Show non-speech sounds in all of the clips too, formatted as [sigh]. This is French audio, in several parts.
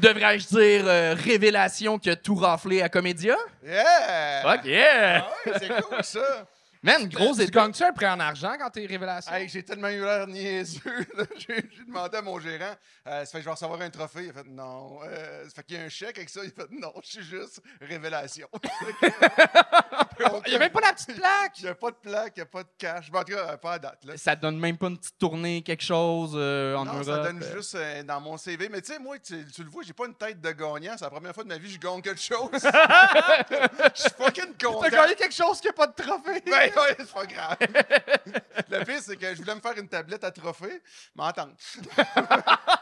devrais-je dire euh, révélation qui a tout raflé à Comédia? Yeah! Fuck yeah! Ah ouais, c'est cool ça! Man, gros Tu gagnes-tu un prêt en argent quand t'es révélation? Hey, j'ai tellement eu l'air niaiseux. [laughs] J'ai j'ai demandé à mon gérant, euh, ça fait que je vais recevoir un trophée. Il a fait non. Euh, ça fait qu'il y a un chèque avec ça. Il a fait non, je suis juste révélation. [laughs] Il y a même pas la petite plaque! Il n'y a pas de plaque, il n'y a pas de cash. Bon, en tout cas, euh, pas à date. Là. Ça donne même pas une petite tournée, quelque chose euh, en non, Europe? ça donne euh. juste euh, dans mon CV. Mais tu sais, moi, tu, tu le vois, j'ai pas une tête de gagnant. C'est la première fois de ma vie que je gagne quelque chose. [laughs] Je suis fucking content. T'as gagné quelque chose qui a pas de trophée! Ben [laughs] ouais, c'est pas grave. [laughs] Le pire, c'est que je voulais me faire une tablette à trophée, mais attends. [laughs]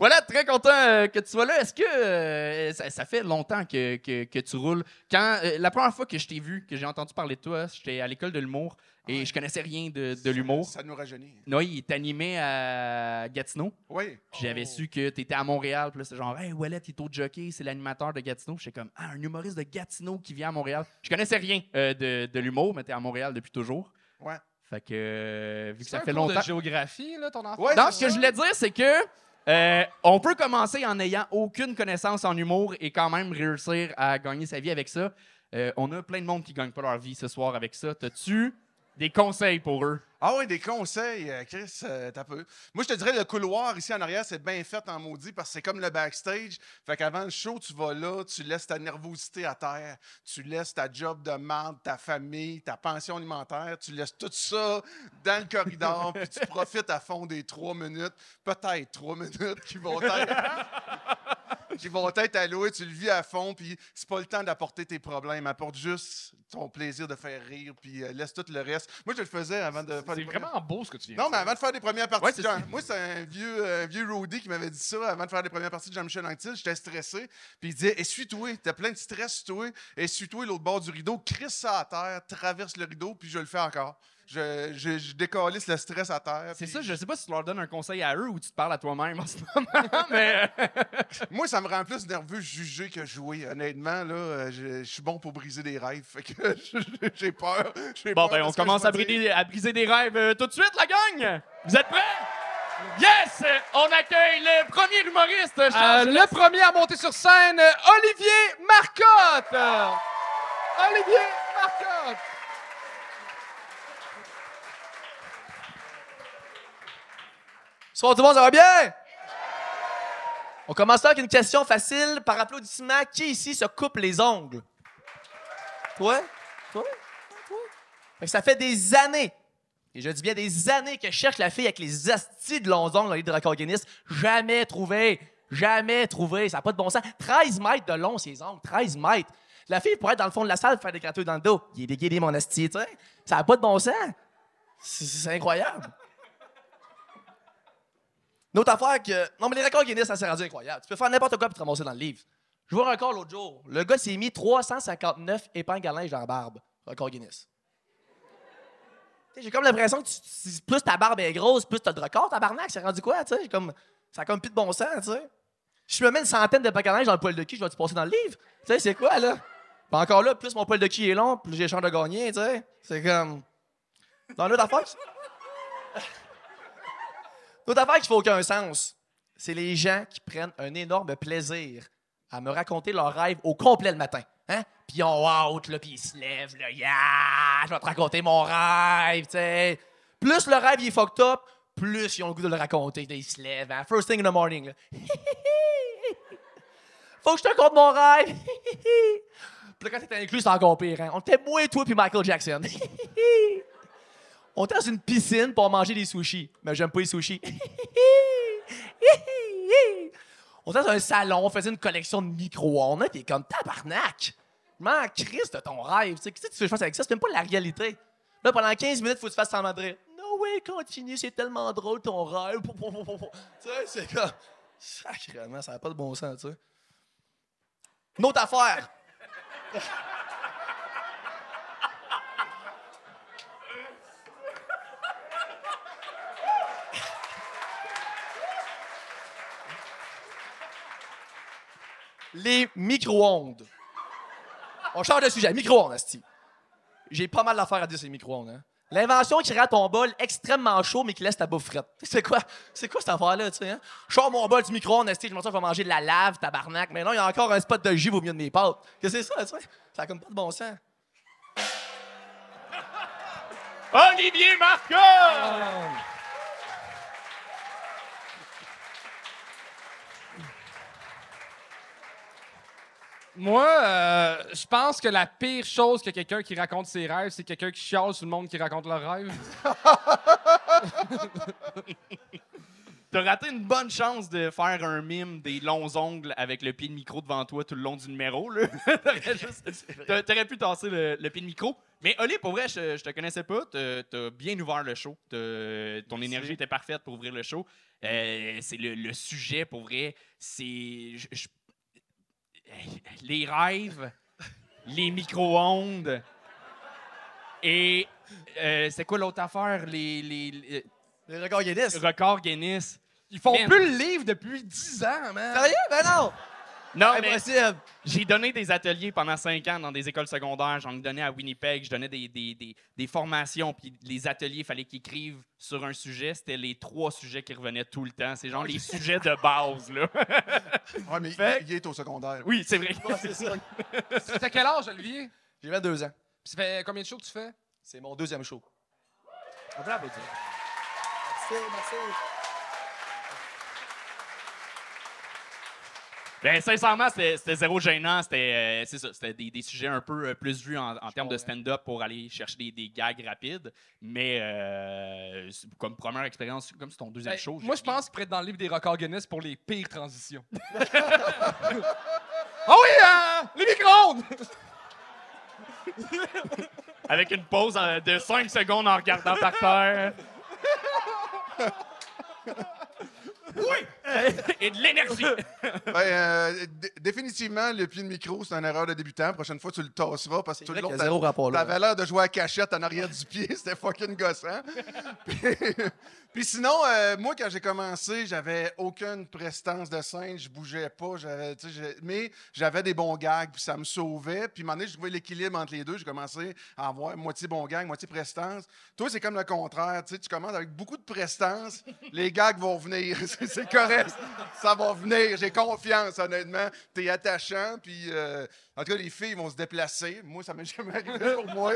Voilà, très content euh, que tu sois là. Est-ce que euh, ça, ça fait longtemps que, que- que tu roules? Quand euh, La première fois que je t'ai vu, que j'ai entendu parler de toi, j'étais à l'école de l'humour et Ouais. je connaissais rien de, de l'humour. Ça nous rajeunit. Oui, il t'animait à Gatineau. Oui. J'avais su que tu étais à Montréal. Puis là, c'était genre, hey, Wallet, il est au jockey, c'est l'animateur de Gatineau. J'étais comme, ah, un humoriste de Gatineau qui vient à Montréal. Je connaissais rien euh, de, de l'humour, mais t'es à Montréal depuis toujours. Ouais. Fait que, euh, vu que C'est ça un fait cours longtemps. de géographie, là, ton enfant? Ouais, Non, c'est ce que je voulais dire, c'est que euh, on peut commencer en n'ayant aucune connaissance en humour et quand même réussir à gagner sa vie avec ça. Euh, on a plein de monde qui gagne pas leur vie ce soir avec ça. T'as-tu des conseils pour eux? Ah oui, des conseils, euh, Chris, euh, t'as peu. Moi, je te dirais, le couloir ici en arrière, c'est bien fait en maudit parce que c'est comme le backstage. Fait qu'avant le show, tu vas là, tu laisses ta nervosité à terre, tu laisses ta job de merde, ta famille, ta pension alimentaire, tu laisses tout ça dans le corridor, puis tu [laughs] profites à fond des trois minutes, peut-être trois [laughs] minutes qui vont être. qui vont être alloués, tu le vis à fond, puis c'est pas le temps d'apporter tes problèmes. Apporte juste ton plaisir de faire rire, puis euh, laisse tout le reste. Moi, je le faisais avant de C'est vraiment beau ce que tu viens non, de mais dire. avant de faire les premières parties, de Jean- moi, c'est un vieux, euh, vieux roadie qui m'avait dit ça avant de faire les premières parties de Jean-Michel Anctil. J'étais stressé. Puis il disait Essuie-toi, t'as plein de stress toi. Essuie-toi l'autre bord du rideau, crisse ça à terre, traverse le rideau, puis je le fais encore. Je, je, je décalisse le stress à terre. C'est puis- ça, je sais pas si tu leur donnes un conseil à eux ou tu te parles à toi-même en ce moment, [laughs] mais euh, [laughs] Moi, ça me rend plus nerveux juger que jouer. Honnêtement, là, je, je suis bon pour briser des rêves. Fait que [laughs] j'ai peur. j'ai bon, peur ben on commence à briser, à briser des rêves euh, tout de suite, la gang! Vous êtes prêts? Yes! On accueille le premier humoriste. Euh, le premier à monter sur scène, Olivier Marcotte! Olivier Marcotte! Bonsoir tout le monde, ça va bien? On commence avec une question facile par applaudissement. Qui ici se coupe les ongles? Toi? Toi? Ça fait des années, et je dis bien des années que je cherche la fille avec les astis de longs ongles dans les dracoguinistes. Jamais trouvé. Jamais trouvé. Ça n'a pas de bon sens. 13 mètres de long, ces ongles. 13 mètres. La fille pourrait être dans le fond de la salle faire des gratouilles dans le dos. Il est déguidé, mon asti, tu sais. Ça n'a pas de bon sens. C'est incroyable. Une autre affaire que. Non, mais les records Guinness, ça s'est rendu incroyable. Tu peux faire n'importe quoi pour te ramasser dans le livre. Je vois un record l'autre jour. Le gars s'est mis 359 épingles à linge dans la barbe. Record Guinness. J'ai comme l'impression que tu- plus ta barbe est grosse, plus t'as de record, tabarnak. C'est rendu quoi, tu sais? Comme, ça a comme plus de bon sens, tu sais. Je me mets une centaine de linge dans le poil de cul, je vais te passer dans le livre. Tu sais, c'est quoi, là? Puis encore là, plus mon poil de cul est long, plus j'ai chance de gagner, tu sais. C'est comme. Dans l'autre affaire. L'autre affaire qui fait aucun sens, c'est les gens qui prennent un énorme plaisir à me raconter leurs rêves au complet le matin. Hein? Puis ils ont là, puis ils se lèvent, là, je vais te raconter mon rêve, tu sais. Plus le rêve il est fucked up, plus ils ont le goût de le raconter. Ils se lèvent, hein? first thing in the morning. [laughs] Faut que je te raconte mon rêve. [laughs] puis là, quand t'es inclus, c'est encore pire. Hein? On était moi, toi, puis Michael Jackson. [laughs] On était dans une piscine pour manger des sushis. Mais j'aime pas les sushis. [laughs] on était dans un salon, on faisait une collection de micro-ondes. Puis comme tabarnak. M'en crisse de ton rêve. Tu sais, Qu'est-ce que tu veux que je avec ça? C'est même pas la réalité. Là, pendant 15 minutes, faut que tu fasses semblant de. No way, continue, c'est tellement drôle ton rêve. Tu sais, c'est comme. Sacrément, ça n'a pas de bon sens, tu sais. Une autre affaire. Les micro-ondes. On change de sujet. Micro-ondes, Asti. J'ai pas mal d'affaires à dire sur les micro-ondes. Hein? L'invention qui rend ton bol extrêmement chaud, mais qui laisse ta bouffe frette. [laughs] C'est quoi, c'est quoi cette affaire-là, tu sais, hein? Je sors mon bol du micro-ondes, esti, je me dis, je vais manger de la lave, tabarnak. Mais non, il y a encore un spot de jus au milieu de mes pâtes. Qu'est-ce que c'est ça, tu sais? Ça a comme pas de bon sens. Olivier Marcotte! Moi, euh, je pense que la pire chose que quelqu'un qui raconte ses rêves, c'est quelqu'un qui chiale sur le monde qui raconte leurs rêves. [laughs] T'as raté une bonne chance de faire un mime des longs ongles avec le pied de micro devant toi tout le long du numéro. là. [laughs] T'aurais juste- t'a- T'aurais pu tasser le, le pied de micro. Mais Oli, pour vrai, je, je te connaissais pas. T'as t'as bien ouvert le show. T'as- Ton énergie était parfaite pour ouvrir le show. Euh, c'est le, le sujet, pour vrai. C'est. je- je- les rêves, les micro-ondes. Et euh, c'est quoi l'autre affaire? Les, les, les Les records Guinness. records Guinness. Ils font Man. plus le livre depuis 10 ans, man. Sérieux? Ben non! Non, mais Impossible. j'ai donné des ateliers pendant cinq ans dans des écoles secondaires. J'en ai donné à Winnipeg. Je donnais des, des, des, des formations. Puis les ateliers, il fallait qu'ils écrivent sur un sujet. C'était les trois sujets qui revenaient tout le temps. C'est genre les sujets de base, là. [laughs] Ouais, mais Fait- il est au secondaire. Oui, c'est vrai. Ouais, c'est ça. [laughs] T'as quel âge, Olivier? J'ai 22 ans. Puis ça fait combien de shows que tu fais? C'est mon deuxième show. Merci, merci. Ben, sincèrement, c'était zéro gênant. C'était euh, c'était des, des sujets un peu euh, plus vus en, en termes de stand-up pour aller chercher des, des gags rapides. Mais euh, comme première expérience, comme c'est ton deuxième Hey, show. moi, je pense qu'il être dans le livre des records Guinness pour les pires transitions. [laughs] Ah oui, hein? Les micro-ondes! Avec une pause euh, de 5 secondes en regardant par terre. [laughs] oui! Et de l'énergie. [laughs] Ben, euh, dé- définitivement, le pied de micro, c'est une erreur de débutant. La prochaine fois, tu le tasseras parce que tout le long, zéro rapport là. T'avais l'air de jouer à cachette en arrière du pied, [laughs] c'était fucking gossant. [laughs] puis, puis sinon, euh, moi, quand j'ai commencé, j'avais aucune prestance de scène, je bougeais pas, j'avais, mais j'avais des bons gags, puis ça me sauvait. Puis, à un moment donné, je trouvais l'équilibre entre les deux. J'ai commencé à avoir moitié bon gag, moitié prestance. Toi, c'est comme le contraire, tu sais, tu commences avec beaucoup de prestance, les gags vont venir, c'est c'est ça va venir, j'ai confiance, honnêtement. T'es attachant, puis... euh, en tout cas, les filles vont se déplacer. Moi, ça m'est [laughs] jamais arrivé pour moi.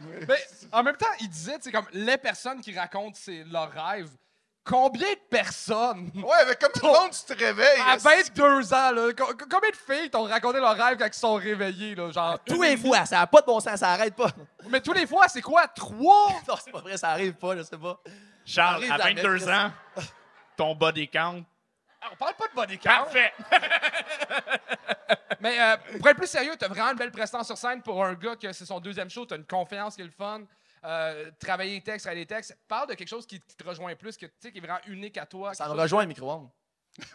Mais- Mais en même temps, il disait, c'est comme les personnes qui racontent leurs rêves. Combien de personnes Ouais, avec combien de monde tu te réveilles? à esti? 22 ans, là, co- co- combien de filles t'ont raconté leurs rêves quand ils sont réveillés, là, genre. Tous les fois, ça n'a pas de bon sens, ça arrête pas. Mais tous les fois, c'est quoi? Trois? [laughs] Non, c'est pas vrai, ça arrive pas, je sais pas. Charles, à la 22 maîtresse. ans, ton body count. Ah, On parle pas de body count. Parfait. [laughs] Mais euh, pour être plus sérieux, t'as vraiment une belle prestance sur scène pour un gars que c'est son deuxième show, t'as une confiance qui est le fun. Euh, travailler les textes, travailler les textes. Parle de quelque chose qui, te rejoint plus, que, tu sais, qui est vraiment unique à toi. Ça me chose- rejoint le micro-ondes. [laughs]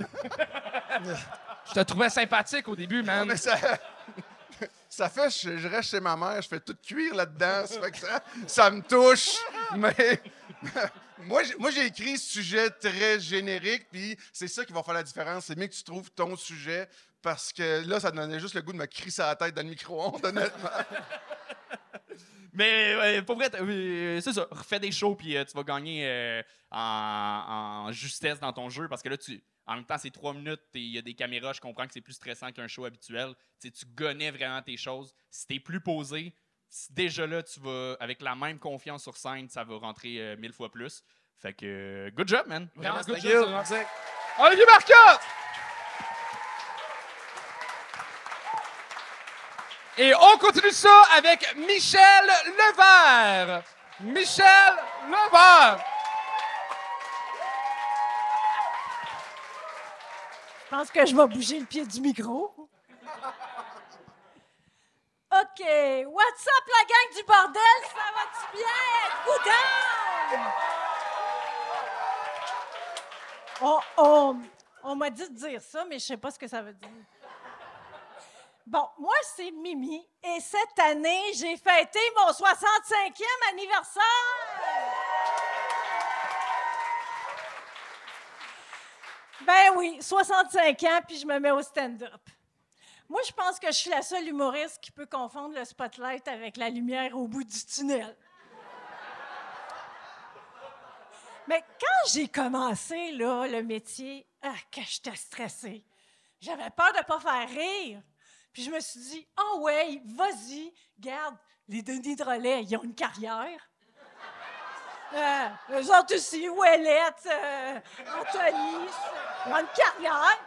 Je te trouvais sympathique au début, man. Mais ça, [laughs] ça fait, je, je reste chez ma mère, je fais tout cuire là-dedans. Ça fait que ça, ça me touche. Mais moi, j'ai- écrit sujet très générique, puis c'est ça qui va faire la différence. C'est mieux que tu trouves ton sujet, parce que là, ça donnait juste le goût de me crisser à la tête dans le micro-ondes, honnêtement. [laughs] Mais ouais, pour vrai, euh, c'est ça. Refais des shows, puis euh, tu vas gagner euh, en, justesse dans ton jeu. Parce que là, en même temps, c'est trois minutes, il y a des caméras. Je comprends que c'est plus stressant qu'un show habituel. Tu sais, tu connais vraiment tes choses. Si t'es plus posé, déjà là, tu vas, avec la même confiance sur scène, ça va rentrer euh, mille fois plus. Fait que, euh, good job, man. Vraiment, Thank good you. job. Olivier Marcotte! Et on continue ça avec Michel Levert. Michel Levert. Je pense que je vais bouger le pied du micro. OK. What's up, la gang du bordel? Ça va-tu bien? Êtes-vous down? On, on- on m'a dit de dire ça, mais je sais pas ce que ça veut dire. Bon, moi, c'est Mimi. Et cette année, j'ai fêté mon 65e anniversaire. Ben oui, 65 ans, puis je me mets au stand-up. Moi, je pense que je suis la seule humoriste qui peut confondre le spotlight avec la lumière au bout du tunnel. Mais quand j'ai commencé, là, le métier, ah, que j'étais stressée. J'avais peur de ne pas faire rire. Puis je me suis dit, oh ouais, vas-y, garde, les Denis de relais, ils ont une carrière. Euh, eux autres aussi, Ouellette, euh, Anthony, ils ont une carrière.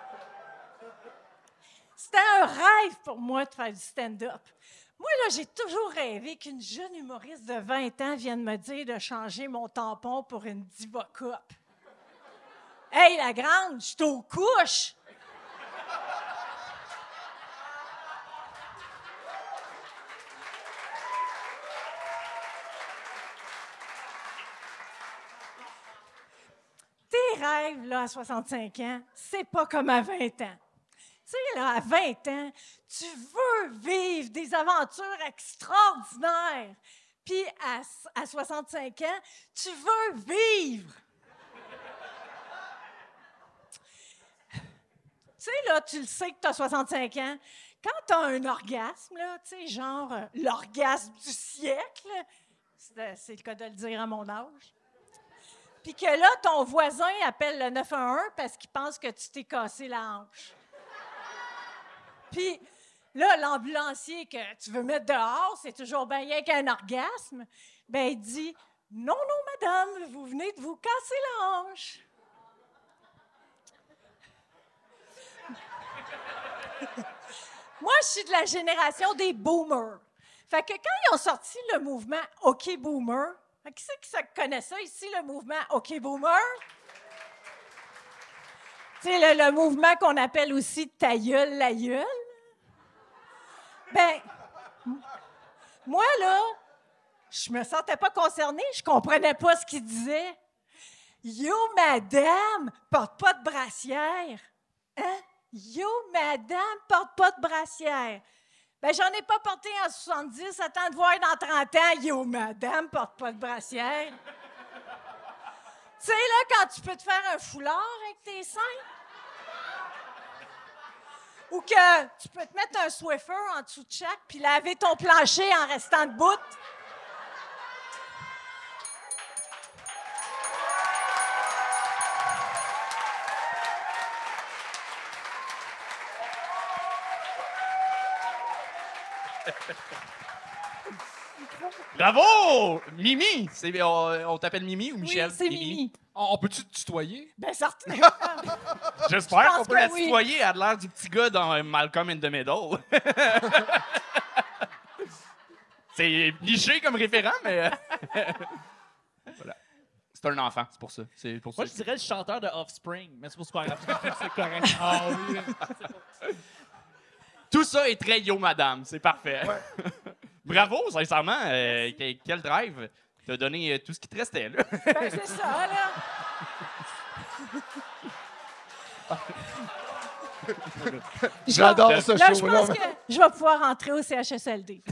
C'était un rêve pour moi de faire du stand-up. Moi, là, j'ai toujours rêvé qu'une jeune humoriste de 20 ans vienne me dire de changer mon tampon pour une Diva Cup. Hey, la grande, je aux couches! Tes rêves, là, à 65 ans, c'est pas comme à 20 ans. Tu sais, là, à 20 ans, tu veux vivre des aventures extraordinaires. Puis à, à 65 ans, tu veux vivre. tu sais, là, tu le sais que tu as 65 ans. Quand tu as un orgasme, là, tu sais, genre euh, l'orgasme du siècle, c'est c'est le cas de le dire à mon âge. Puis que là, ton voisin appelle le 911 parce qu'il pense que tu t'es cassé la hanche. Puis là, l'ambulancier que tu veux mettre dehors, c'est toujours bien rien qu'un orgasme. Ben, il dit Non, non, madame, vous venez de vous casser la hanche. [laughs] Moi, je suis de la génération des boomers. Fait que quand ils ont sorti le mouvement OK Boomer, qui c'est qui connaît ça ici, le mouvement OK Boomer? Le, mouvement qu'on appelle aussi ta gueule, la gueule. Ben, moi, là, je me sentais pas concernée, je comprenais pas ce qu'il disait. Yo, madame, porte pas de brassière. Hein? Yo, madame, porte pas de brassière. Ben, j'en ai pas porté en 70, attends de voir dans 30 ans. Yo, madame, porte pas de brassière. tu sais, là, quand tu peux te faire un foulard avec tes seins. Ou que tu peux te mettre un Swiffer en dessous de chaque puis laver ton plancher en restant debout. Bravo! Mimi! C'est- on on t'appelle Mimi ou Michel? Oui, c'est Mimi. On, on peut-tu te tutoyer? Ben, certain. [laughs] J'espère Je qu'on pense peut que la oui. tutoyer. Elle a l'air du petit gars dans Malcolm in the Middle. [laughs] c'est niché comme référent, mais. [laughs] voilà. C'est un enfant, c'est pour ça. C'est pour ça. Moi, je dirais le chanteur de Offspring, mais c'est pour pas grave. C'est correct. Ah oui. Tout ça est très yo, madame. C'est parfait. Bravo, sincèrement. euh, que- quel drive. T'as donné euh, tout ce qui te restait, là. Ben, c'est ça, [laughs] là. J'adore ce Là, je show-là. pense que je vais pouvoir rentrer au CHSLD.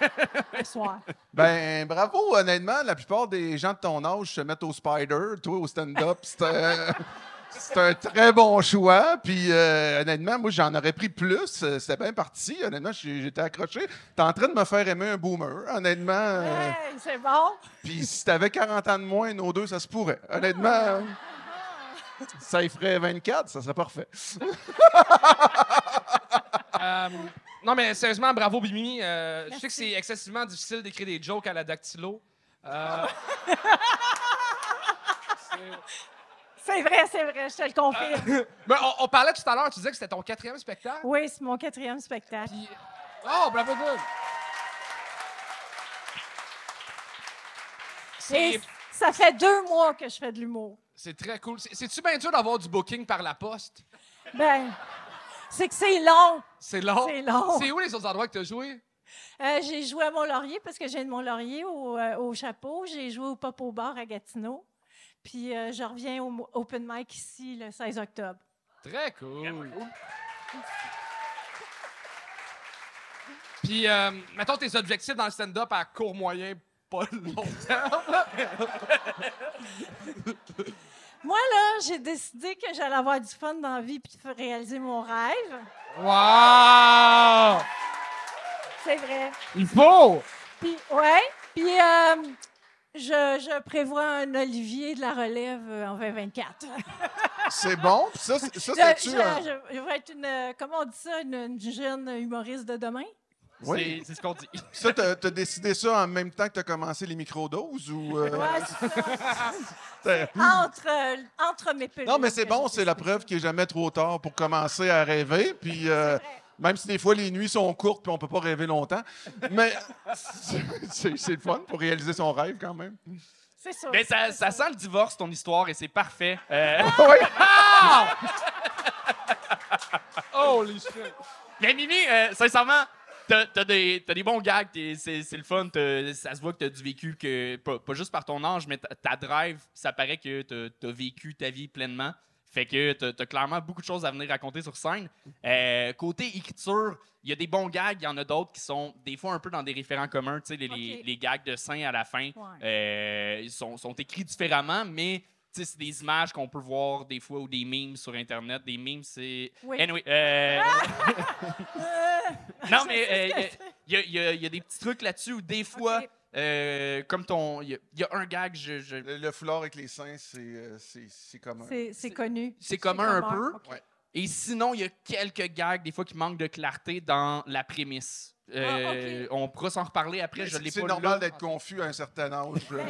[laughs] Ce soir. Ben, bravo, honnêtement. La plupart des gens de ton âge se mettent au Spider. Toi, au stand-up, c'est un, c'est un très bon choix. Puis, euh, honnêtement, moi, j'en aurais pris plus. Euh, C'était bien parti. Honnêtement, j'étais accroché. T'es en train de me faire aimer un boomer, honnêtement. euh, Hey, c'est bon. Puis, si t'avais 40 ans de moins, nos deux, ça se pourrait. Honnêtement, euh, ça y ferait 24, ça serait parfait. [laughs] Euh, non, mais sérieusement, bravo, Bimi. Euh, je sais que c'est excessivement difficile d'écrire des jokes à la dactylo. [laughs] Euh, C'est vrai, c'est vrai, je te le confirme. [laughs] mais on, on parlait tout à l'heure, tu disais que c'était ton quatrième spectacle? Oui, c'est mon quatrième spectacle. Puis- Oh, bravo, good. Et ça fait deux mois que je fais de l'humour. c'est très cool. C'est- C'est-tu bien dur d'avoir du booking par la poste? Ben, c'est que c'est long. C'est long? C'est long. C'est où les autres endroits que tu as joué? Euh, j'ai joué à Mont-Laurier parce que j'ai de Mont-Laurier au, euh, au chapeau. J'ai joué au Pop au bar à Gatineau. Puis euh, je reviens au open mic ici le 16 octobre. Très cool. Puis, euh, mettons tes objectifs dans le stand-up à court, moyen, pas long terme. [laughs] Moi, là, j'ai décidé que j'allais avoir du fun dans la vie puis de réaliser mon rêve. Wow! C'est vrai. Il faut! Puis, ouais. Puis, euh, Je, je prévois un Olivier de la relève euh, en 2024. [laughs] C'est bon. Puis ça, c'est- ça Je, c'est-tu je- un- je- je vais être une, euh, comment on dit ça, une, une jeune humoriste de demain? Oui. C'est- ce qu'on dit. Ça, t'as as décidé ça en même temps que t'as commencé les microdoses ou. euh, Ouais, ça. [laughs] Entre, euh, entre mes peluches. Non, mais c'est bon, c'est la preuve qu'il n'est jamais trop tard pour commencer à rêver. Puis euh. Même si des fois les nuits sont courtes puis on peut pas rêver longtemps, mais [laughs] c'est le fun pour réaliser son rêve quand même. C'est ça. Mais ça, c'est ça sent le divorce, ton histoire, et c'est parfait. Euh, [laughs] [laughs] Holy shit! Mais Mimi, euh, sincèrement, t'as as des, t'as des bons gags, t'es- c'est c'est le fun. Ça se voit que t'as du vécu, que, pas, pas juste par ton âge, mais ta, ta drive, ça paraît que t'as as vécu ta vie pleinement. Fait que t'as as clairement beaucoup de choses à venir raconter sur scène. Euh, côté écriture, il y a des bons gags, il y en a d'autres qui sont des fois un peu dans des référents communs. Tu les, les- les gags de sein à la fin, Ouais. euh, ils sont, sont écrits différemment, mais tu c'est des images qu'on peut voir des fois ou des memes sur Internet. Des memes, c'est. Oui. Anyway, euh, [laughs] [laughs] Euh, non, mais il y, a- y a- il y a des petits trucs là-dessus où des fois. Euh, comme ton. Il y, a- il y a un gag, je, je- Le, le foulard avec les seins, c'est euh, c'est- c'est commun. c'est- c'est connu. c'est commun un commun, peu. Ouais. Et sinon, il y a quelques gags, des fois, qui manquent de clarté dans la prémisse. Euh, On pourra s'en reparler après, je C'est l'ai c'est pas normal d'être confus à un certain âge. Moi,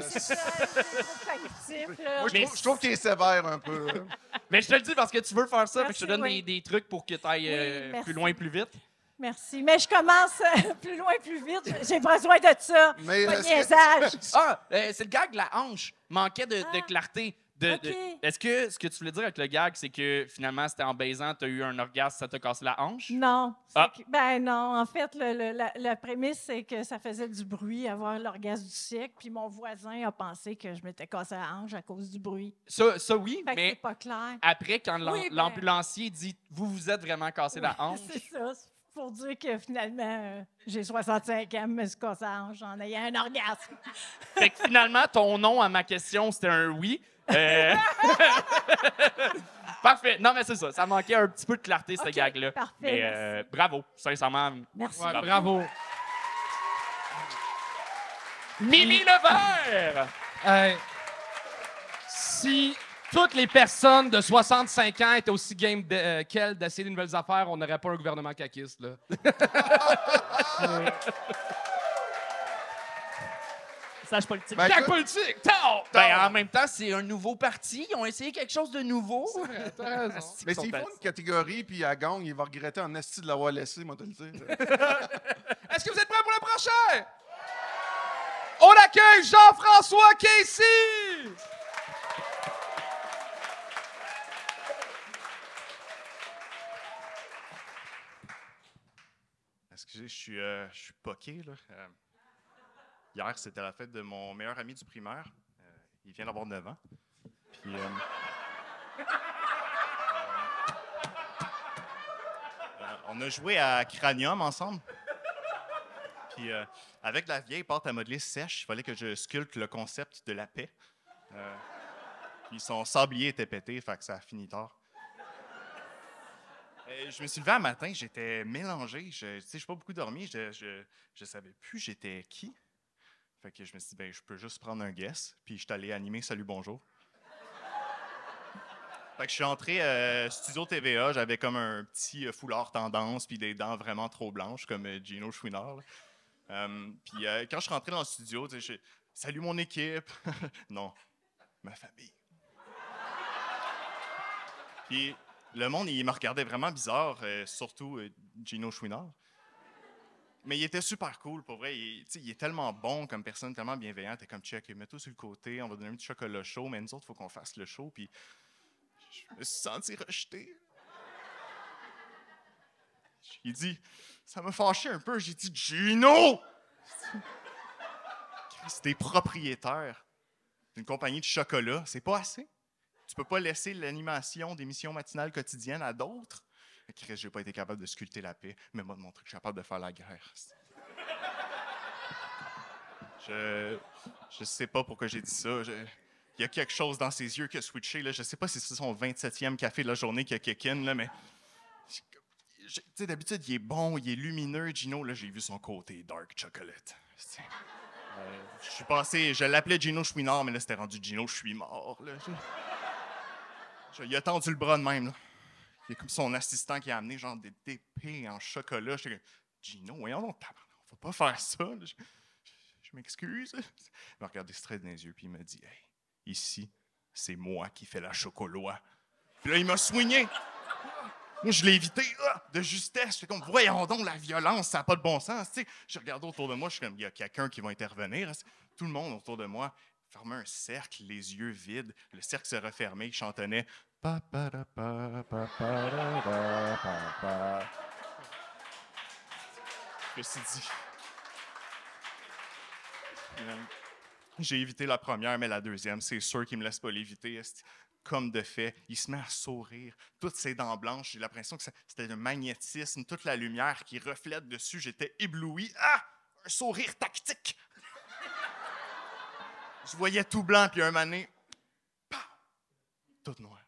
je Mais trouve, je trouve qu'il est sévère un peu. [laughs] Mais je te le dis parce que tu veux faire ça, que je te Merci, donne oui. des, des trucs pour que tu ailles Oui, merci. plus loin, plus vite. Merci. Mais je commence euh, plus loin, plus vite. J'ai besoin de ça. Mais Pas de est-ce que- niaisage. [laughs] Ah, euh, c'est le gag de la hanche. Manquait de, de Ah, clarté. De, de- ok. Est-ce que ce que tu voulais dire avec le gag, c'est que finalement, c'était en baisant, tu as eu un orgasme, ça t'a cassé la hanche? Non. Ah. que- ben non. En fait, le- le- la, la prémisse, c'est que ça faisait du bruit, avoir l'orgasme du siècle. Puis mon voisin a pensé que je m'étais cassé la hanche à cause du bruit. Ça, ça oui, Fait mais c'est pas clair. après, quand ben- l'ambulancier dit Vous vous êtes vraiment cassé la [laughs] hanche, C'est ça. Pour dire que finalement, euh, j'ai 65 ans, je me suis en ayant un orgasme. [laughs] fait que finalement, ton nom à ma question, c'était un oui. Euh, [laughs] Parfait. Non, mais c'est ça. Ça manquait un petit peu de clarté, ce Ok, gag-là. parfait, Mais merci. euh, bravo, sincèrement. Merci. Ouais, Bravo. bravo. Mimi Levert! Hey, si toutes les personnes de 65 ans étaient aussi game de- euh, qu'elle d'essayer de nouvelles affaires, on n'aurait pas un gouvernement caquiste, là. [laughs] Message politique. Ben, écoute, politique! Tao! Ben, en même temps, c'est un nouveau parti. Ils ont essayé quelque chose de nouveau. T'as raison. [laughs] Asti, mais ils sont s'il bêtes? faut une catégorie puis elle gagne, il va regretter en esti de l'avoir laissé, moi, te le dire. [laughs] Est-ce que vous êtes prêts pour le prochain? On accueille Jean-François Casey! Je suis, euh, je suis poqué, là. Euh, hier, c'était la fête de mon meilleur ami du primaire. Euh, il vient d'avoir 9 ans. Puis, on a joué à Cranium ensemble. Puis, avec la vieille pâte à modeler sèche, il fallait que je sculpte le concept de la paix. Puis son sablier était pété, fait que ça a fini tard. Euh, je me suis levé un matin, j'étais mélangé. Je j'ai pas beaucoup dormi. Je, je savais plus j'étais qui. Fait que je me suis dit, ben, je peux juste prendre un guess. Puis je suis allé animer Salut Bonjour. Fait que je suis entré euh, studio TVA. J'avais comme un petit euh, foulard tendance, puis des dents vraiment trop blanches, comme euh, Gino Chouinard. puis quand je suis rentré dans le studio, je- Salut mon équipe. [laughs] non, ma famille. Puis le monde, il me regardait vraiment bizarre, euh, surtout euh, Gino Chouinard. Mais il était super cool, pour vrai. Il, est tellement bon comme personne, tellement bienveillant. T'es comme, check, mets-toi sur le côté, on va donner un petit chocolat chaud, mais nous autres, il faut qu'on fasse le show. Puis je me suis senti rejeté. Il dit, ça m'a fâché un peu. J'ai dit, Gino! T'es propriétaire d'une compagnie de chocolat. C'est pas assez? Tu peux pas laisser l'animation d'émissions matinales quotidiennes à d'autres? Chris, j'ai pas été capable de sculpter la paix, mais moi de montrer que je suis capable de faire la guerre. Je, je sais pas pourquoi j'ai dit ça. Il y a quelque chose dans ses yeux qui a switché. Là. Je sais pas si c'est son 27e café de la journée qui a kick mais. d'habitude, il est bon, il est lumineux, Gino. Là, j'ai vu son côté dark chocolate. Euh, je suis passé, je l'appelais Gino mais là, c'était rendu Gino, je suis mort. Il a tendu le bras de même. Là. Il y a comme son assistant qui a amené genre des épées en chocolat. J'étais comme, Gino, voyons donc, on va pas faire ça. là. Je, m'excuse. Il m'a regardé straight dans les yeux, puis il m'a dit, hey, ici, c'est moi qui fais la chocolat. Puis là, il m'a soigné. Moi, je l'ai évité de justesse. J'étais comme, voyons donc, la violence, ça n'a pas de bon sens. Tu je regardais autour de moi, je suis comme, il y a quelqu'un qui va intervenir. Tout le monde autour de moi fermait un cercle, les yeux vides. Le cercle se refermait, il chantonnait. Je me suis dit. J'ai évité la première, mais la deuxième, c'est sûr qu'il me laisse pas l'éviter. Comme de fait, il se met à sourire. Toutes ses dents blanches, j'ai l'impression que c'était un magnétisme, toute la lumière qui reflète dessus. J'étais ébloui. Ah! Un sourire tactique! Je voyais tout blanc, puis un mané, tout noir.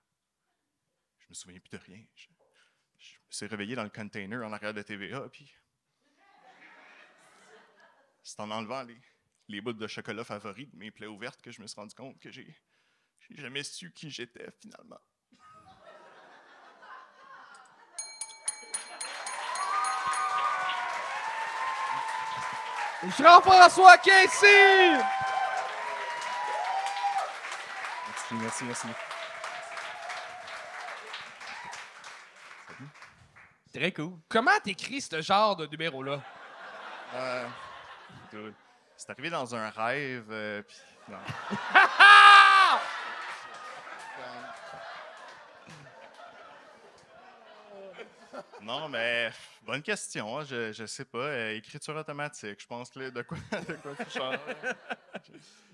Je me souviens plus de rien. Je, me suis réveillé dans le container en arrière de TVA, puis c'est en enlevant les, les bouts de chocolat favoris de mes plaies ouvertes que je me suis rendu compte que j'ai j'ai jamais su qui j'étais finalement. Jean-François Casey! Merci, merci, merci. Très cool. Comment t'écris ce genre de numéro-là? Euh, c'est arrivé dans un rêve, euh, puis [laughs] non. Mais bonne question. hein, Je, je sais pas. euh, écriture automatique. Je pense que là, de quoi, [laughs] de quoi tu changes?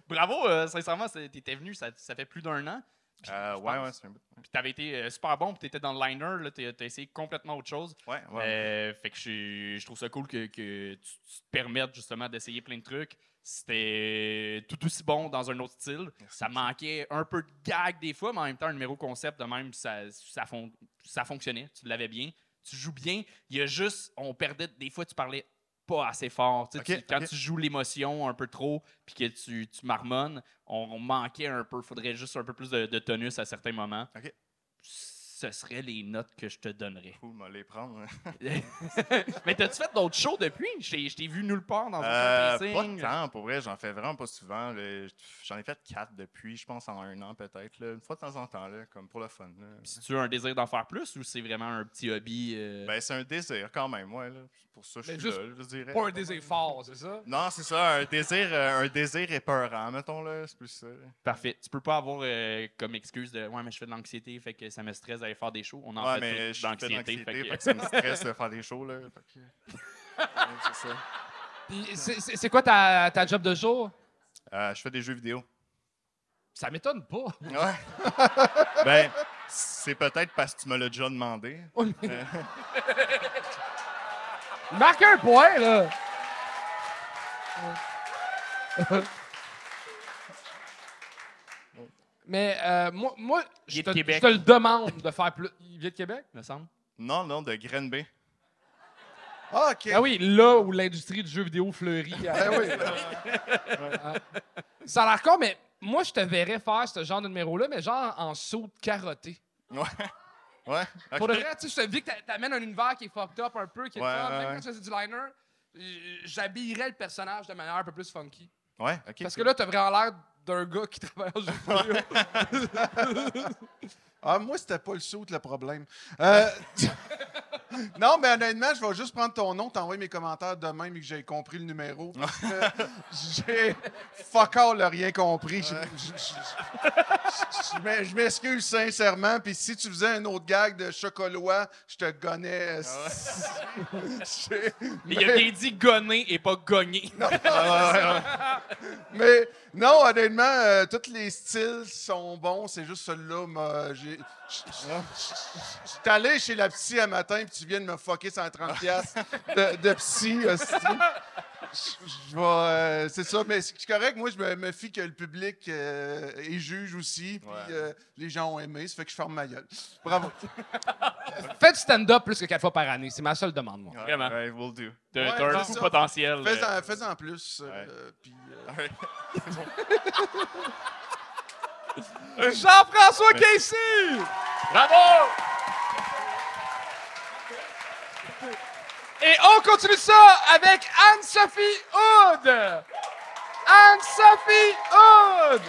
Bravo, euh, sincèrement, c'est- t'étais venu, ça, ça fait plus d'un an. Puis, Euh, ouais, pense- ouais, c'est un bout. Puis t'avais été euh, super bon, puis t'étais dans le liner, là, t'as essayé complètement autre chose. Ouais, ouais. Euh, fait que je, je trouve ça cool que, que tu, tu te permettes justement d'essayer plein de trucs. C'était tout aussi bon dans un autre style. Merci, ça manquait un peu de gag des fois, mais en même temps, un numéro concept de même, ça, ça, fon- ça fonctionnait. Tu l'avais bien. Tu joues bien. Il y a juste, on perdait, des fois, tu parlais pas assez fort. Tu- quand tu joues l'émotion un peu trop, puis que tu, tu marmonnes, on, on manquait un peu. faudrait juste un peu plus de, de tonus à certains moments. Ce seraient les notes que je te donnerais. Cool, m'en les prendre. hein. [laughs] Mais t'as-tu fait d'autres shows depuis? Je t'ai- vu nulle part dans Euh, un pas casting. de temps, pour vrai, j'en fais vraiment pas souvent. J'en ai fait quatre depuis, je pense, en un an peut-être. Une fois de temps en temps, là, comme pour le fun. là. Si tu as un désir d'en faire plus ou c'est vraiment un petit hobby? euh, Ben, c'est un désir quand même, ouais. Là. Pour ça, je suis là, je dirais. Pas un désir fort, c'est ça? Non, c'est ça, un désir, euh, un désir épeurant, mettons, là. C'est plus ça. là. Parfait. Tu peux pas avoir euh, comme excuse de Ouais, mais je fais de l'anxiété, fait que ça me stresse d'aller faire des shows. On en Ouais, fait d'anxiété. fait que- fait que ça me stresse de faire des shows, là. [laughs] C'est c'est quoi ta, ta job de jour? Euh, je fais des jeux vidéo. Ça m'étonne pas. Ouais. [laughs] ben, c'est peut-être parce que tu me l'as déjà demandé. [laughs] Euh, Marque un point, là! Mais euh, moi, moi je te, je le demande de faire plus. Il vient de Québec? me semble. non, non, de Grenby. Ah, OK. Ah oui, là où l'industrie du jeu vidéo fleurit. [laughs] Ben oui. Ça a l'air con, mais moi, je te verrais faire ce genre de numéro-là, mais genre en saut de carotté. Ouais. Ouais. Pour de ok. vrai, tu sais, je te dis que t'a- t'amènes un univers qui est fucked up un peu, qui est le Ouais, fun. ouais, Même ouais. quand tu faisais du liner, j'habillerais le personnage de manière un peu plus funky. Ouais, ok. Parce que là, t'as vraiment l'air d'un gars qui travaille en jeu [laughs] vidéo. Ah, moi, c'était pas le saut le problème. Euh, [laughs] [laughs] non, mais honnêtement, je vais juste prendre ton nom, t'envoyer mes commentaires demain, mais que j'ai compris le numéro. [laughs] j'ai fuck all rien compris. Je- je- je- je- je- je m'excuse sincèrement. Puis si tu faisais un autre gag de chocolat, je te gonnais. [laughs] J'ai- Il a bien dit gonner et pas gagner. Mais non, honnêtement, euh, tous les styles sont bons. C'est juste celui-là. j'ai- Suis allé chez la psy un matin, puis tu viens de me fucker 130$ piastres [laughs] de, de psy. euh, c'est ça, mais c'est correct. Moi, je me, me fie que le public euh, est juge aussi. Puis Ouais. euh, les gens ont aimé. Ça fait que je ferme ma gueule. Bravo. [laughs] Fais du stand-up plus que quatre fois par année. C'est ma seule demande, moi. Vraiment. Ouais, we'll do. T'as Ouais, un fou potentiel. euh, Fais-en fais-en plus. euh, puis, euh. [laughs] Jean-François Casey! Bravo! Et on continue ça avec Anne-Sophie Hood! Anne-Sophie Hood!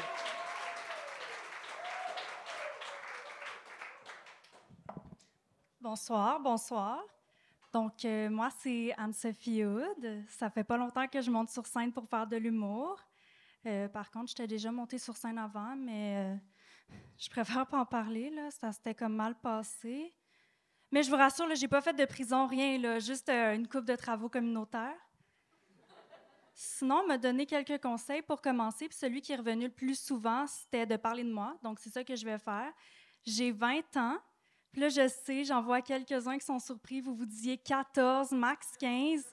Bonsoir, bonsoir. Donc, euh, moi, c'est Anne-Sophie Hood. Ça fait pas longtemps que je monte sur scène pour faire de l'humour. Euh, par contre, j'étais déjà montée sur scène avant, mais euh, je préfère pas en parler, là. Ça s'était comme mal passé. Mais je vous rassure, là, j'ai pas fait de prison, rien, là. Juste euh, une coupe de travaux communautaires. Sinon, on m'a donné quelques conseils pour commencer. Puis celui qui est revenu le plus souvent, c'était de parler de moi. Donc, c'est ça que je vais faire. J'ai 20 ans. Puis là, je sais, j'en vois quelques-uns qui sont surpris. Vous vous disiez 14, max 15.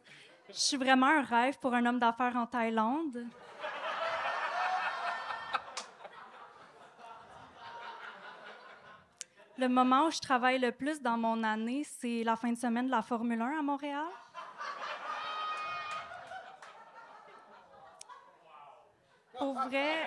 Je suis vraiment un rêve pour un homme d'affaires en Thaïlande. Le moment où je travaille le plus dans mon année, c'est la fin de semaine de la Formule 1 à Montréal. Pour vrai.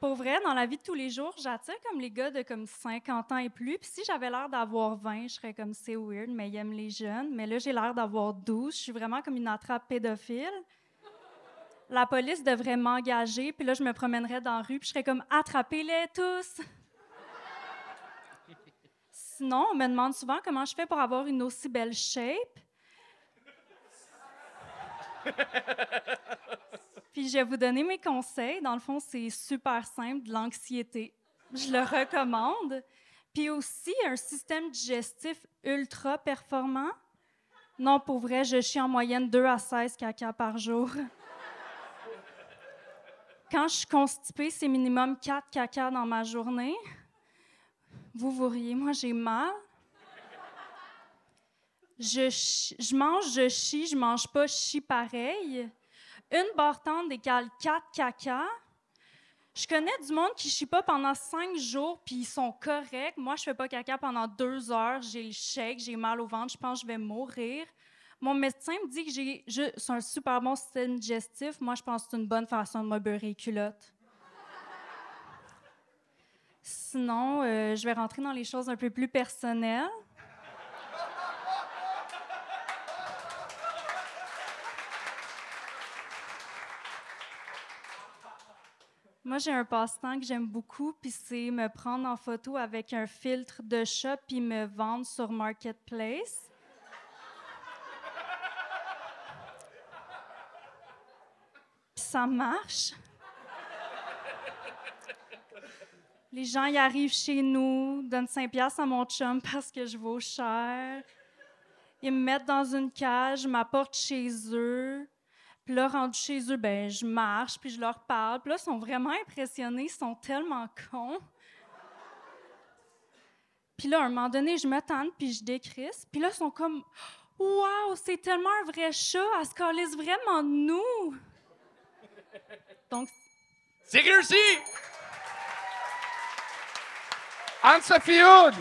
Pour vrai, dans la vie de tous les jours, j'attire comme les gars de comme 50 ans et plus. Puis si j'avais l'air d'avoir 20, je serais comme c'est weird, mais ils aiment les jeunes. Mais là, j'ai l'air d'avoir 12. Je suis vraiment comme une attrape pédophile. La police devrait m'engager, puis là, je me promènerais dans la rue, puis je serais comme attrapez-les tous. Sinon, on me demande souvent comment je fais pour avoir une aussi belle shape. Puis je vais vous donner mes conseils. Dans le fond, c'est super simple, de l'anxiété. Je le recommande. Puis aussi, un système digestif ultra performant. Non, pour vrai, je chie en moyenne 2 à 16 caca par jour. Quand je suis constipée, c'est minimum 4 caca dans ma journée. Vous, vous riez, moi j'ai mal. Je, je mange, je chie, je mange pas, je chie pareil. Une barre tendre égale 4 caca. Je connais du monde qui chie pas pendant 5 jours, puis ils sont corrects. Moi, je fais pas caca pendant 2 heures. J'ai le shake, j'ai mal au ventre, je pense que je vais mourir. Mon médecin me dit que j'ai c'est un super bon système digestif. Moi, je pense que c'est une bonne façon de me beurrer les culottes. Sinon, euh, je vais rentrer dans les choses un peu plus personnelles. Moi, j'ai un passe-temps que j'aime beaucoup, puis c'est me prendre en photo avec un filtre de chat puis me vendre sur Marketplace. Ça marche? Les gens y arrivent chez nous, donnent 5 piastres à mon chum parce que je vaux cher. Ils me mettent dans une cage, je m'apporte chez eux. Puis là, rendu chez eux, ben, je marche, puis je leur parle. Puis là, ils sont vraiment impressionnés, ils sont tellement cons. Puis là, à un moment donné, je me puis je décrisse. Puis là, ils sont comme Waouh, c'est tellement un vrai chat, elle se calisse vraiment de nous. Donc, C'est réussi! Anne-Sophie Hood!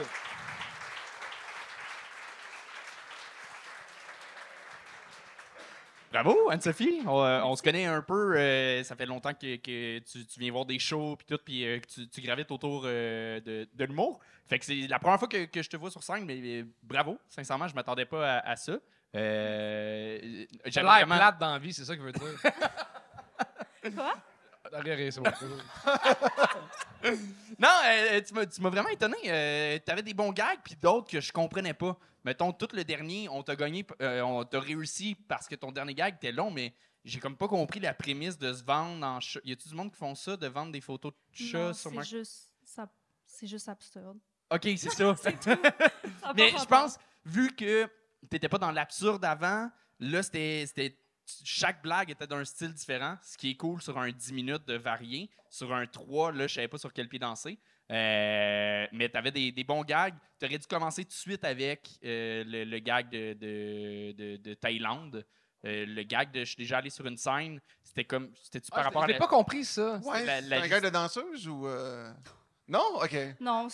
Bravo, Anne-Sophie. On, euh, on se connaît un peu. euh, ça fait longtemps que, que tu, tu viens voir des shows puis tout, puis euh, que tu, tu gravites autour euh, de, de l'humour. Fait que c'est la première fois que, que je te vois sur scène, mais, mais bravo. Sincèrement, je m'attendais pas à, à ça. Euh, J'ai j'avais l'air vraiment- plate dans la vie, c'est ça qu'il veut dire. [laughs] quoi? Rien, rien, c'est bon. [laughs] Non, euh, tu m'as- tu m'as vraiment étonné. Euh, T'avais des bons gags, puis d'autres que je comprenais pas. Mettons, tout le dernier, on t'a gagné, euh, on t'a réussi parce que ton dernier gag était long, mais j'ai comme pas compris la prémisse de se vendre en chat. Y a-tu du monde qui font ça, de vendre des photos de chats Non, sur c'est juste, ça- c'est juste absurde. Ok, c'est [laughs] ça. Ça a mais je pense, vu que t'étais pas dans l'absurde avant, là, c'était. c'était- Chaque blague était d'un style différent, ce qui est cool sur un 10 minutes de varié. Sur un 3, là, je savais pas sur quel pied danser. Euh, mais tu avais des, des bons gags. Tu aurais dû commencer tout de suite avec euh, le, le gag de, de, de- de Thaïlande. Euh, le gag de je suis déjà allé sur une scène. C'était comme. C'était-tu par Ah, rapport à. je l'ai la- pas compris, ça. Ouais, la- c'est la un gars de danseuse ou. Non? OK. Non,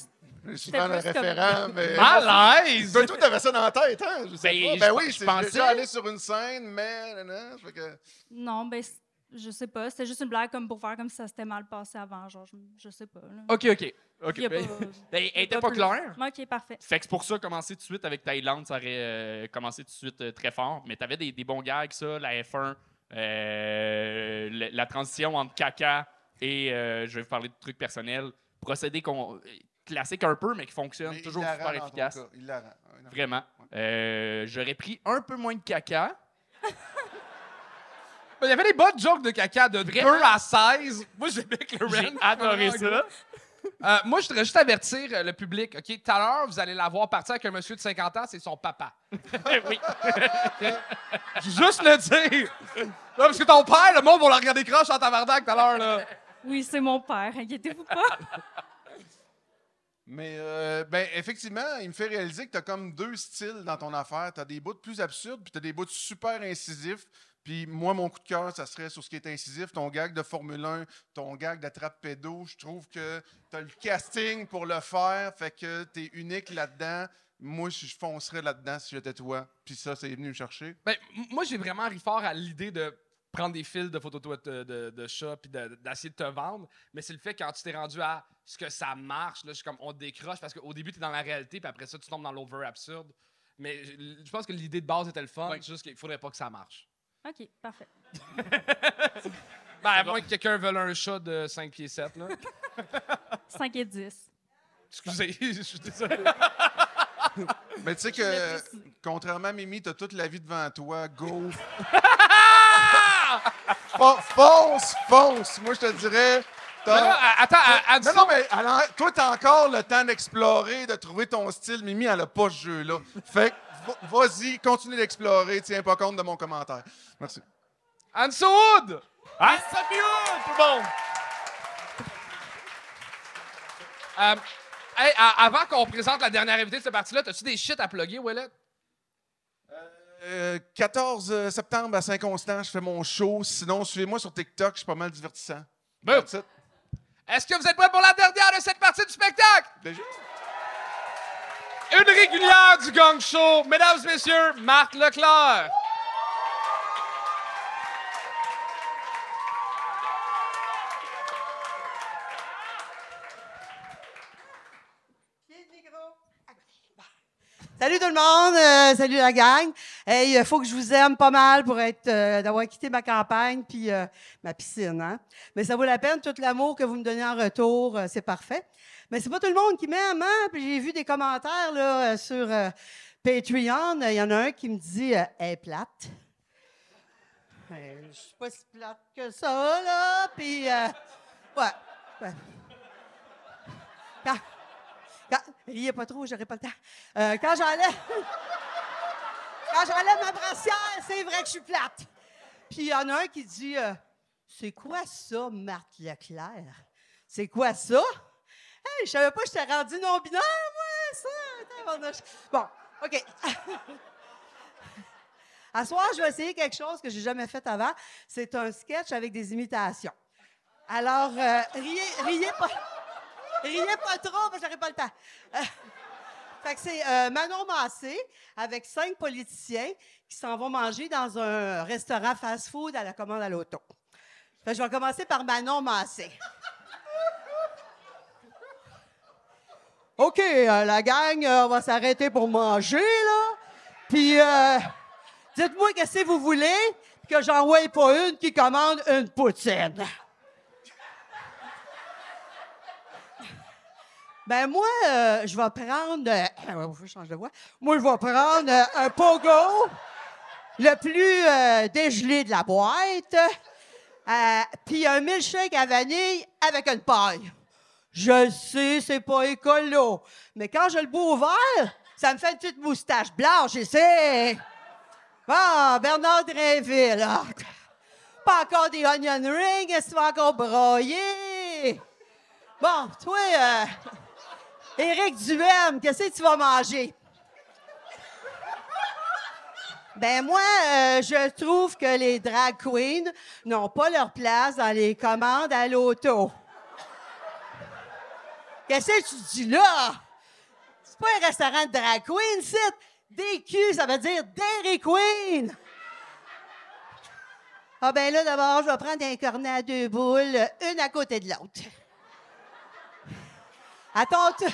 Je suis souvent le comme- référent, mais. [laughs] Malaise! Toi, toi, t'avais ça dans la tête, hein? Je sais Ben, pas. je- Ben oui, je pensais- déjà allé sur une scène, mais. nan, fait que- non, ben, je sais pas. C'était juste une blague comme pour faire comme si ça s'était mal passé avant. Genre, je, je sais pas. là. OK, OK. OK. Ben- pas- [laughs] ben, elle était pas claire. OK, parfait. Fait que c'est pour ça, commencer tout de suite avec Thaïlande, ça aurait euh, commencé tout de suite euh, très fort. Mais tu avais des, des bons gags, ça, la F1, euh, la, la transition entre caca et euh, je vais vous parler de trucs personnels. Procédé qu'on- classique un peu, mais qui fonctionne mais toujours super efficace. Ouais, non. Vraiment. Euh, J'aurais pris un peu moins de caca. [laughs] Il y avait des bonnes jokes de caca de 2 Vraiment? à 16. Moi, j'aimais que le J'ai adoré ça. Euh, moi, je voudrais juste avertir euh, le public. OK, tout à l'heure, vous allez la voir partir avec un monsieur de 50 ans, c'est son papa. [laughs] oui. [laughs] Juste le dire. Non, parce que ton père, le monde va la regarder croche en tabarnak tout à l'heure. Oui, c'est mon père. Inquiétez-vous pas. [laughs] Mais, euh, ben, effectivement, il me fait réaliser que tu as comme deux styles dans ton affaire. Tu as des bouts plus absurdes, puis tu as des bouts super incisifs. Puis moi, mon coup de cœur, ça serait sur ce qui est incisif, ton gag de Formule 1, ton gag d'attrape pédo. Je trouve que tu as le casting pour le faire, fait que tu es unique là-dedans. Moi, je foncerais là-dedans si j'étais toi. Puis ça, c'est venu me chercher. Ben, moi, j'ai vraiment ri fort à l'idée de prendre des fils de photos de, de, de, de chat puis de- d'essayer de te vendre. Mais c'est le fait quand tu t'es rendu à ce que ça marche, là, je suis comme on décroche parce qu'au début, tu es dans la réalité, puis après ça, tu tombes dans l'over absurde. Mais je je pense que l'idée de base était le fun, Ouais. juste qu'il faudrait pas que ça marche. OK, parfait. [laughs] Ben, à moins que quelqu'un veuille un chat de 5 pieds 7, là. [laughs] 5 et 10. Excusez, [laughs] je suis désolé. Mais tu sais que, contrairement à Mimi, tu as toute la vie devant toi. Go! Fon- fonce, fonce! Moi, je te dirais. Mais là, attends, à- à- Non, non, mais alors, toi, t'as encore le temps d'explorer, de trouver ton style. Mimi, elle a pas ce jeu-là. Fait vas-y, continue d'explorer. Tiens pas compte de mon commentaire. Merci. Anne Wood! Ça fait où, tout le monde? Euh, hey, à- avant qu'on présente la dernière invitée de cette partie-là, as-tu des shit à plugger, Willet? Euh, 14 septembre à Saint-Constant, je fais mon show. Sinon, suivez-moi sur TikTok, je suis pas mal divertissant. Boom. Est-ce que vous êtes prêts pour la dernière de cette partie du spectacle? Déjà? Une régulière du Gang Show, mesdames et messieurs, Marc Leclerc. Euh, salut la gang. Hey, il faut que je vous aime pas mal pour être euh, d'avoir quitté ma campagne puis euh, ma piscine. Hein? Mais ça vaut la peine, tout l'amour que vous me donnez en retour, euh, c'est parfait. Mais c'est pas tout le monde qui m'aime, hein? Puis j'ai vu des commentaires là, euh, sur euh, Patreon. Il y en a un qui me dit euh, est plate. Euh, je suis pas si plate que ça, là. Puis, euh, ouais. Quand- riez pas trop, j'aurai pas le temps. Euh, quand j'enlève. [laughs] quand j'enlève ma brassière, c'est vrai que je suis plate. Puis il y en a un qui dit euh, C'est quoi ça, Marthe Leclerc? C'est quoi ça? Hey, je savais pas que j'étais rendu non-binaire, moi, ça. Bon, OK. [laughs] À soir, je vais essayer quelque chose que j'ai jamais fait avant. C'est un sketch avec des imitations. Alors, euh, riez, riez pas. Riez pas trop, parce que j'aurai pas le temps. Euh, fait que c'est euh, Manon Massé avec cinq politiciens qui s'en vont manger dans un restaurant fast-food à la commande à l'auto. Fait que je vais commencer par Manon Massé. OK, euh, la gang, on va s'arrêter pour manger, là. Puis, dites-moi qu'est-ce que vous voulez, que j'envoie pas une qui commande une poutine. Ben moi, euh, je vais prendre... Euh, [coughs] je change de voix. Moi, je vais prendre euh, un pogo, le plus euh, dégelé de la boîte, puis un milkshake à vanille avec une paille. Je sais, c'est pas écolo, mais quand je le bois ouvert, ça me fait une petite moustache blanche, c'est... Ah, Bernard Drinville, ah. Pas encore des onion rings, est-ce que tu vas encore broyer? Bon, toi, euh, Éric Duhem, qu'est-ce que tu vas manger? Ben moi, euh, je trouve que les drag queens n'ont pas leur place dans les commandes à l'auto. Qu'est-ce que tu dis là? C'est pas un restaurant de drag queen, c'est DQ, ça veut dire Dairy Queen. Ah ben là, d'abord, je vais prendre un cornet à deux boules, une à côté de l'autre. À ton,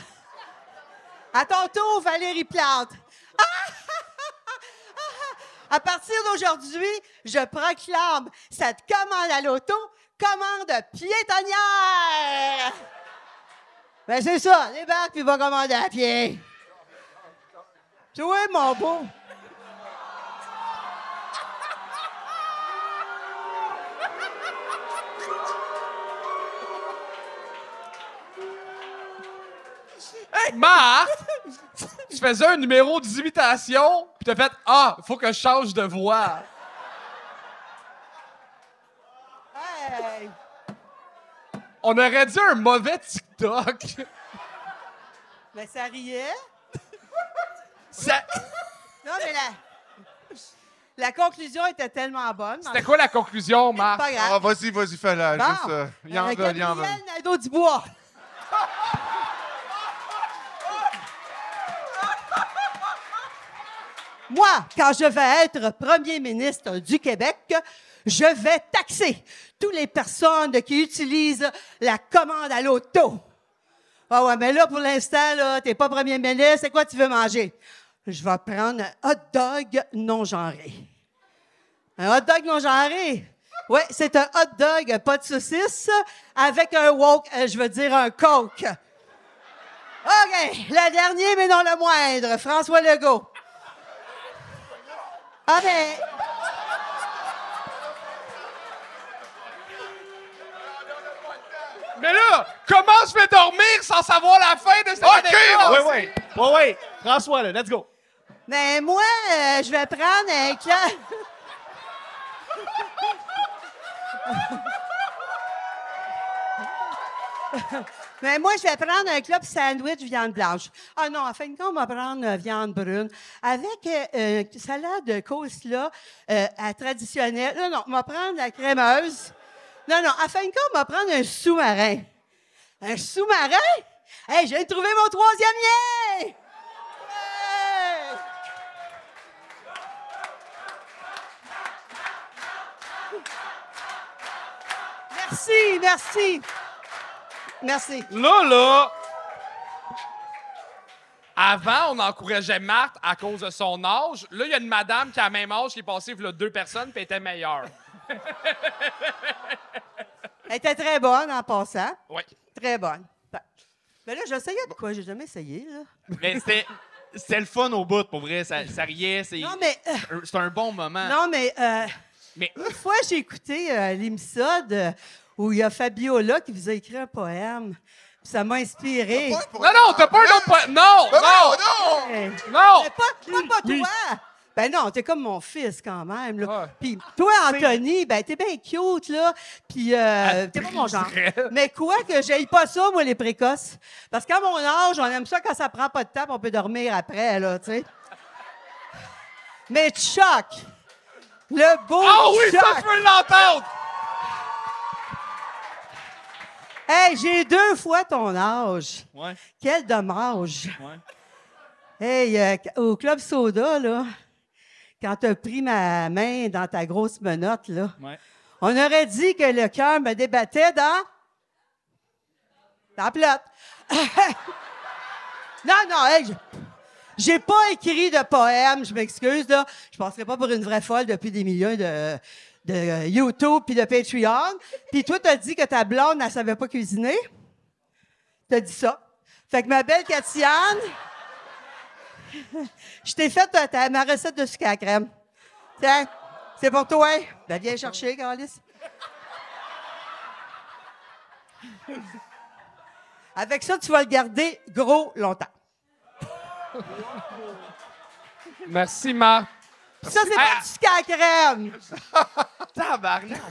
à ton tour, Valérie Plante. [laughs] À partir d'aujourd'hui, je proclame cette commande à l'auto commande piétonnière. Ben c'est ça, débarque puis va commander à pied. Toi, mon beau. [laughs] Marc, tu faisais un numéro d'imitation, puis t'as fait Ah, faut que je change de voix. Hey! On aurait dit un mauvais TikTok. Mais ça riait. Ça- Non, mais la, la conclusion était tellement bonne. C'était quoi la conclusion, Marc? Ah, vas-y, vas-y, fais-la. Bon. Juste, euh, il en veut, il en veut. Gabriel Nadeau-Dubois. [laughs] Moi, quand je vais être premier ministre du Québec, je vais taxer toutes les personnes qui utilisent la commande à l'auto. Ah ouais, mais là, pour l'instant, là, t'es pas premier ministre, c'est quoi tu veux manger? Je vais prendre un hot dog non genré. Un hot dog non genré? Oui, c'est un hot dog, pas de saucisse, avec un woke, euh, je veux dire un coke. OK, le dernier, mais non le moindre, François Legault. Ah ben, Mais là, comment je vais dormir sans savoir la fin de cette anecdote? Oui, oui. Oui, oui. François, là, let's go. ben moi, euh, je vais prendre un club... [laughs] Mais moi, je vais prendre un club sandwich viande blanche. Ah non, en fin de compte, on va prendre euh, viande brune avec euh, euh, salade de coleslaw euh, à traditionnelle. Non, non, on va prendre la crémeuse. Non, non, en fin de compte, on va prendre un sous-marin. Un sous-marin? Hey, j'ai trouvé mon troisième lien! Merci, merci. Merci. Là, là. Avant, on encourageait Marthe à cause de son âge. Là, il y a une madame qui a le même âge qui est passée il y a deux personnes puis elle était meilleure. [laughs] Elle était très bonne en passant. Oui. Très bonne. Ben, Mais là, j'essayais de quoi? J'ai jamais essayé, là. Mais c'était, c'était le fun au bout, pour vrai. Ça, ça riait. C'est, Non, mais... euh, c'est un bon moment. non, mais... euh, Mais Une fois, j'ai écouté euh, l'épisode euh, où il y a Fabiola qui vous a écrit un poème. Puis ça m'a inspiré. Non, non, t'as pas un autre point. Non, non! Hey. non. Mais pas, pas, pas toi! Ben non, t'es comme mon fils quand même. Là. Ouais. Puis toi, Anthony, ben t'es bien cute, là. Puis euh, t'es pas mon genre. Mais quoi que j'aille pas ça, moi, les précoces. Parce qu'à mon âge, on aime ça quand ça prend pas de temps, on peut dormir après, là, tu sais. Mais Chuck, le beau Ah oui, ça, Chuck. je veux l'entendre. Hey, j'ai deux fois ton âge. Ouais. Quel dommage. Ouais. Hey, euh, au Club Soda, là, quand t'as pris ma main dans ta grosse menotte, là, Ouais. on aurait dit que le cœur me débattait dans... dans la pelote. [laughs] non, non, hey, je- j'ai pas écrit de poème, je m'excuse, là. Je passerai pas pour une vraie folle depuis des millions de, de euh, YouTube puis de Patreon. Puis toi, t'as dit que ta blonde, elle savait pas cuisiner. T'as dit ça. Fait que ma belle Catiane, [laughs] je t'ai fait ta- ma recette de sucre à crème. Tiens, c'est pour toi. Ben, viens chercher, Carlis. Avec ça, tu vas le garder gros longtemps. Merci, Marc. Ça, c'est pas du sucre à la crème. [laughs] tabarnak.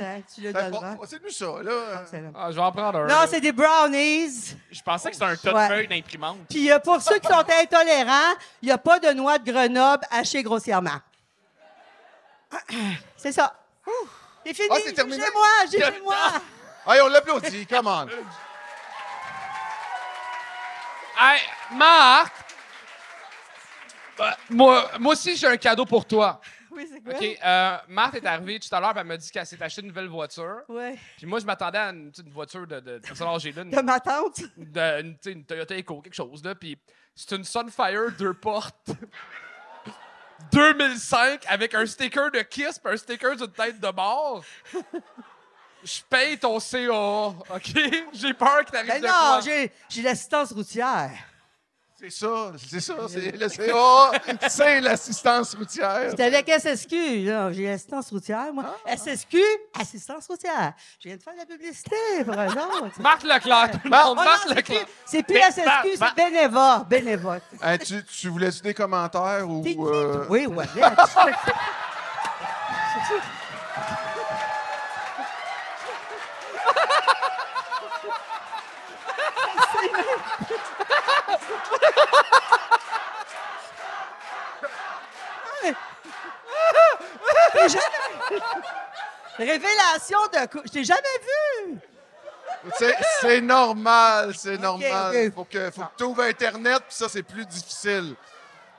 Hein, tu le donneras. bon, c'est nous ça, là? Excellent. Ah, je vais en prendre un. Non, c'est des brownies. Je pensais que c'était un tas Ouais. de feuilles d'imprimante. Puis euh, pour ceux qui sont intolérants, il n'y a pas de noix de Grenoble hachée grossièrement. [coughs] C'est ça. Ouh, C'est fini. Ah, c'est terminé? Jugez-moi, jugez-moi. Allez, on l'applaudit, come on. Hey, Marc! Euh, moi, moi aussi, j'ai un cadeau pour toi. Oui, c'est quoi? OK, euh, Marthe est arrivée tout à l'heure, puis elle m'a dit qu'elle s'est acheté une nouvelle voiture. Ouais. Puis moi, je m'attendais à une, voiture de, de, de ma tante. de- une, Toyota Echo, quelque chose, là. Puis c'est une Sunfire deux portes [laughs] 2005 avec un sticker de Kiss puis un sticker d'une tête de mort. Je paye ton CA, OK? [laughs] J'ai peur que t'arrives Ben de non, j'ai l'assistance routière. C'est ça, c'est ça, c'est le CA, c'est l'assistance routière. C'est avec SSQ, là. J'ai l'assistance routière, moi. Ah. SSQ, assistance routière. Je viens de faire de la publicité pour eux autres. Marc Leclerc, tout le Oh monde, non, Marc c'est Leclerc. plus- c'est plus SSQ, bah, c'est bah. Beneva. Beneva. Tu, tu voulais-tu des commentaires ou. Euh? Oui, ouais. [laughs] Révélation de cou- Je t'ai jamais vu. C'est, normal, c'est normal. Faut que, faut que tu ouvres Internet, puis ça, c'est plus difficile.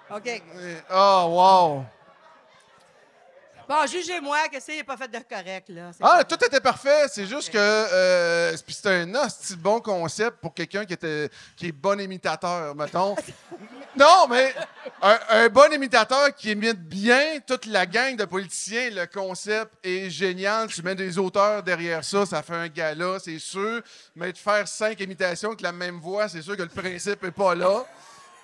OK. Oh, wow. Bon, jugez-moi que c'est pas fait de correct, là. Ah, tout était parfait. C'est juste que euh, puis c'était un hostie de bon concept pour quelqu'un qui était qui est bon imitateur, mettons. [laughs] non, mais un, un bon imitateur qui imite bien toute la gang de politiciens, le concept est génial. Tu mets des auteurs derrière ça, ça fait un gala, c'est sûr. Mais de faire cinq imitations avec la même voix, c'est sûr que le principe est pas là.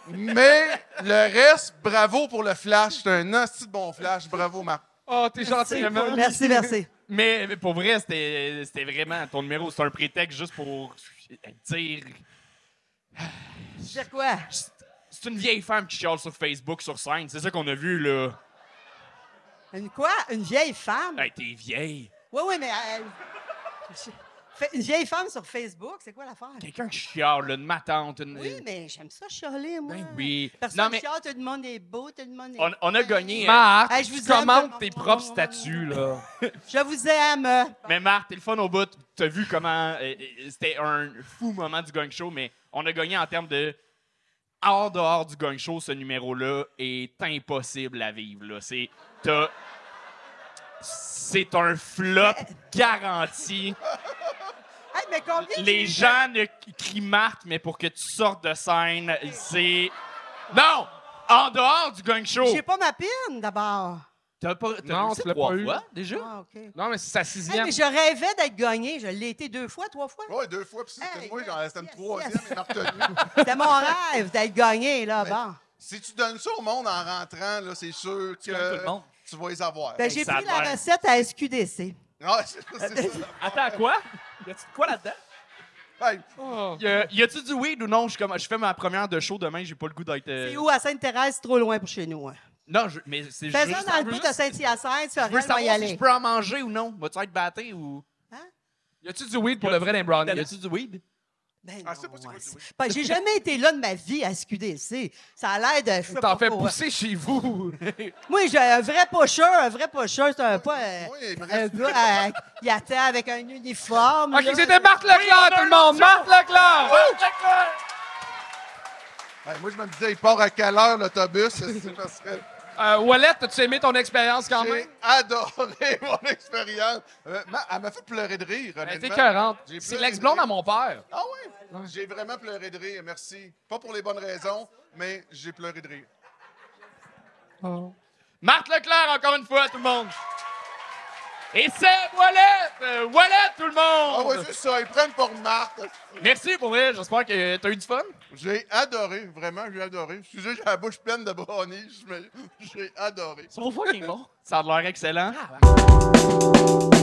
Mais le reste, bravo pour le flash. C'est un hostie de bon flash. Bravo, Marc. Oh, t'es gentil, vraiment. Merci, merci. Mais, mais pour vrai, c'était vraiment ton numéro. C'est un prétexte juste pour dire. Dire quoi? C'est une vieille femme qui chiale sur Facebook, sur scène. C'est ça qu'on a vu, là. Une quoi? Une vieille femme? Hey, t'es vieille. Oui, oui, mais. euh, une vieille femme sur Facebook, c'est quoi l'affaire? Quelqu'un qui chiale, là, une matante. Une... Oui, mais j'aime ça chialer, moi. Ben oui. Personne Non, mais chiale, tout le monde est beau, tout le monde est on, on a gagné. hein. Marc, Hey, je vous le tes propres statuts, là. [laughs] Je vous aime. Mais Marc, t'es le fun au bout. T'as vu comment. euh, euh, C'était un fou moment du gang show, mais on a gagné en termes de. Hors dehors du gang show, ce numéro-là est impossible à vivre. là. C'est. t'as- C'est un flop garanti. Mais combien Les gens ne crient Marc, mais pour que tu sortes de scène, c'est. Non! En dehors du gang show! J'ai pas ma pine, d'abord. T'as pas. T'as Non, réussi tu l'as trois pas eu. fois, déjà? Ah, OK. Non, mais c'est sa sixième. mais je rêvais d'être gagné. Je l'ai été deux fois, trois fois. Oui, deux fois, puis c'était Hey, moi, yes, j'en restais une yes, troisième yes. et m'a retenu. C'était mon rêve d'être gagné, là. Bon. Si tu donnes ça au monde en rentrant, là, c'est sûr gagnes tout le que monde. tu vas les avoir. Ben, j'ai ça pris a la l'air- recette à SQDC. C'est c'est ça. Attends, quoi? Y a-tu de quoi là-dedans? Hey, Oh. Y, a- y a-tu du weed ou non? Je, suis comme- je fais ma première de show demain, j'ai pas le goût d'être. euh, C'est où, à Sainte-Thérèse? C'est trop loin pour chez nous. hein. Non, je- mais c'est Fais juste. ça dans le bout de Saint-Hyacinthe, ça Je veux va y savoir si aller. je peux en manger ou non. Vas-tu être batté ou? Y a-tu du weed pour le vrai les brownies? Y a-tu du weed? Ben Ah, ouais, oui. Ben, j'ai jamais été là de ma vie à SQDC. Ça a l'air de. T'en fais quoi. pousser chez vous. [laughs] Moi, j'ai un vrai pusher, un vrai pusher. C'est un, pas euh, Oui, il me un reste- gars euh, qui attend avec un uniforme. OK, là. c'était Marc Leclerc, tout le monde! Marc Leclerc! Hey, moi, je me disais, il part à quelle heure l'autobus? [laughs] Euh, Wallet, as-tu aimé ton expérience quand même? j'ai adoré [laughs] mon expérience. Euh, ma- elle m'a fait pleurer de rire, Elle était honnêtement. écœurante. J'ai C'est pleuré l'ex-blonde de à mon père. Ah oui? J'ai vraiment pleuré de rire, merci. Pas pour les bonnes raisons, mais j'ai pleuré de rire. Marc Leclerc, encore une fois, tout le monde. Et c'est Wallet! Euh, Wallet, tout le Ah monde! oui, c'est ça, ils prennent pour Marthe. Merci pour vrai, j'espère que t'as eu du fun. J'ai adoré, vraiment, j'ai adoré. Excusez, j'ai la bouche pleine de brownies, mais j'ai adoré. C'est fucking bon. Ça a l'air excellent. Ah,